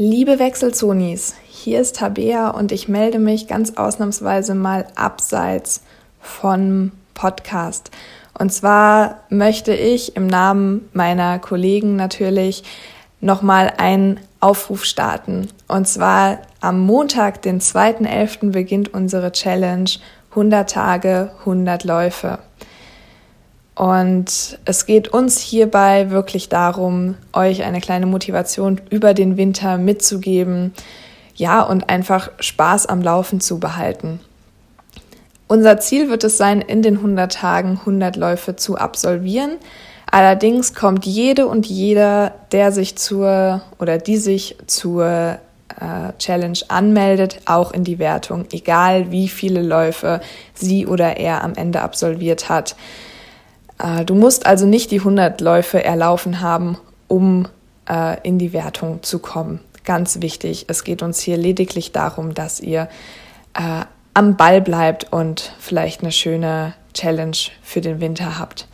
Liebe Wechselzonis, hier ist Tabea und ich melde mich ganz ausnahmsweise mal abseits von Podcast. Und zwar möchte ich im Namen meiner Kollegen natürlich nochmal einen Aufruf starten. Und zwar am Montag, den 2.11. beginnt unsere Challenge 100 Tage, 100 Läufe. Und es geht uns hierbei wirklich darum, euch eine kleine Motivation über den Winter mitzugeben, ja, und einfach Spaß am Laufen zu behalten. Unser Ziel wird es sein, in den 100 Tagen 100 Läufe zu absolvieren. Allerdings kommt jede und jeder, der sich zur oder die sich zur äh, Challenge anmeldet, auch in die Wertung, egal wie viele Läufe sie oder er am Ende absolviert hat. Äh, du musst also nicht die 100 Läufe erlaufen haben, um äh, in die Wertung zu kommen. Ganz wichtig, es geht uns hier lediglich darum, dass ihr äh, am Ball bleibt und vielleicht eine schöne Challenge für den Winter habt.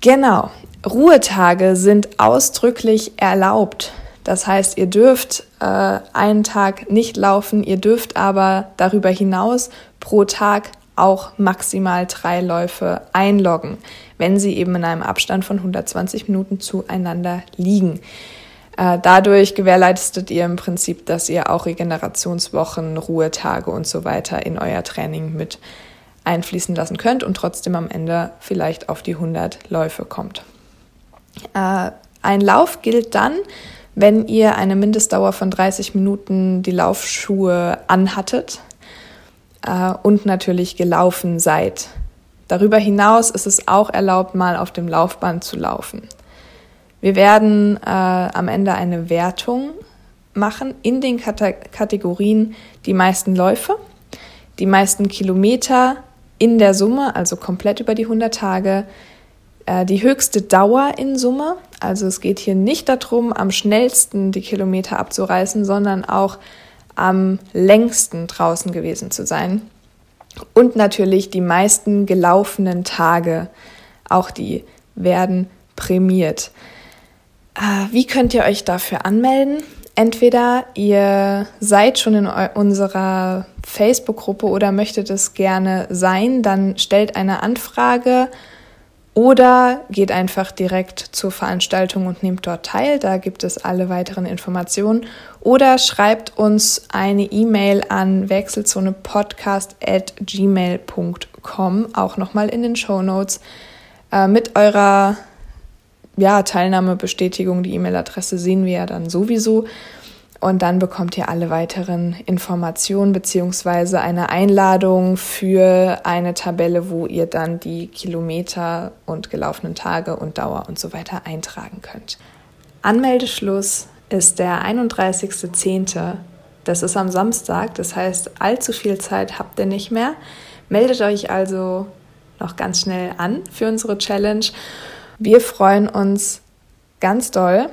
Genau, Ruhetage sind ausdrücklich erlaubt. Das heißt, ihr dürft äh, einen Tag nicht laufen, ihr dürft aber darüber hinaus pro Tag auch maximal drei Läufe einloggen, wenn sie eben in einem Abstand von 120 Minuten zueinander liegen. Äh, dadurch gewährleistet ihr im Prinzip, dass ihr auch Regenerationswochen, Ruhetage und so weiter in euer Training mit einfließen lassen könnt und trotzdem am Ende vielleicht auf die 100 Läufe kommt. Äh, ein Lauf gilt dann, wenn ihr eine Mindestdauer von 30 Minuten die Laufschuhe anhattet, äh, und natürlich gelaufen seid. Darüber hinaus ist es auch erlaubt, mal auf dem Laufband zu laufen. Wir werden äh, am Ende eine Wertung machen in den Kate Kategorien die meisten Läufe, die meisten Kilometer in der Summe, also komplett über die 100 Tage, äh, die höchste Dauer in Summe. Also es geht hier nicht darum, am schnellsten die Kilometer abzureißen, sondern auch am längsten draußen gewesen zu sein. Und natürlich die meisten gelaufenen Tage, auch die werden prämiert. Äh, wie könnt ihr euch dafür anmelden? Entweder ihr seid schon in unserer Facebook-Gruppe oder möchtet es gerne sein, dann stellt eine Anfrage oder geht einfach direkt zur Veranstaltung und nehmt dort teil. Da gibt es alle weiteren Informationen. Oder schreibt uns eine E-Mail an wechselzonepodcast.gmail.com, auch nochmal in den Show Notes, äh, mit eurer ja, Teilnahmebestätigung. Die E-Mail-Adresse sehen wir ja dann sowieso. Und dann bekommt ihr alle weiteren Informationen beziehungsweise eine Einladung für eine Tabelle, wo ihr dann die Kilometer und gelaufenen Tage und Dauer und so weiter eintragen könnt. Anmeldeschluss ist der 31.10. Das ist am Samstag, das heißt, allzu viel Zeit habt ihr nicht mehr. Meldet euch also noch ganz schnell an für unsere Challenge. Wir freuen uns ganz doll,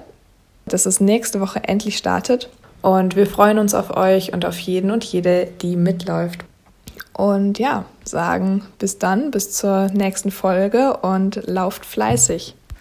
dass es nächste Woche endlich startet und wir freuen uns auf euch und auf jeden und jede, die mitläuft. Und ja, sagen bis dann, bis zur nächsten Folge und lauft fleißig.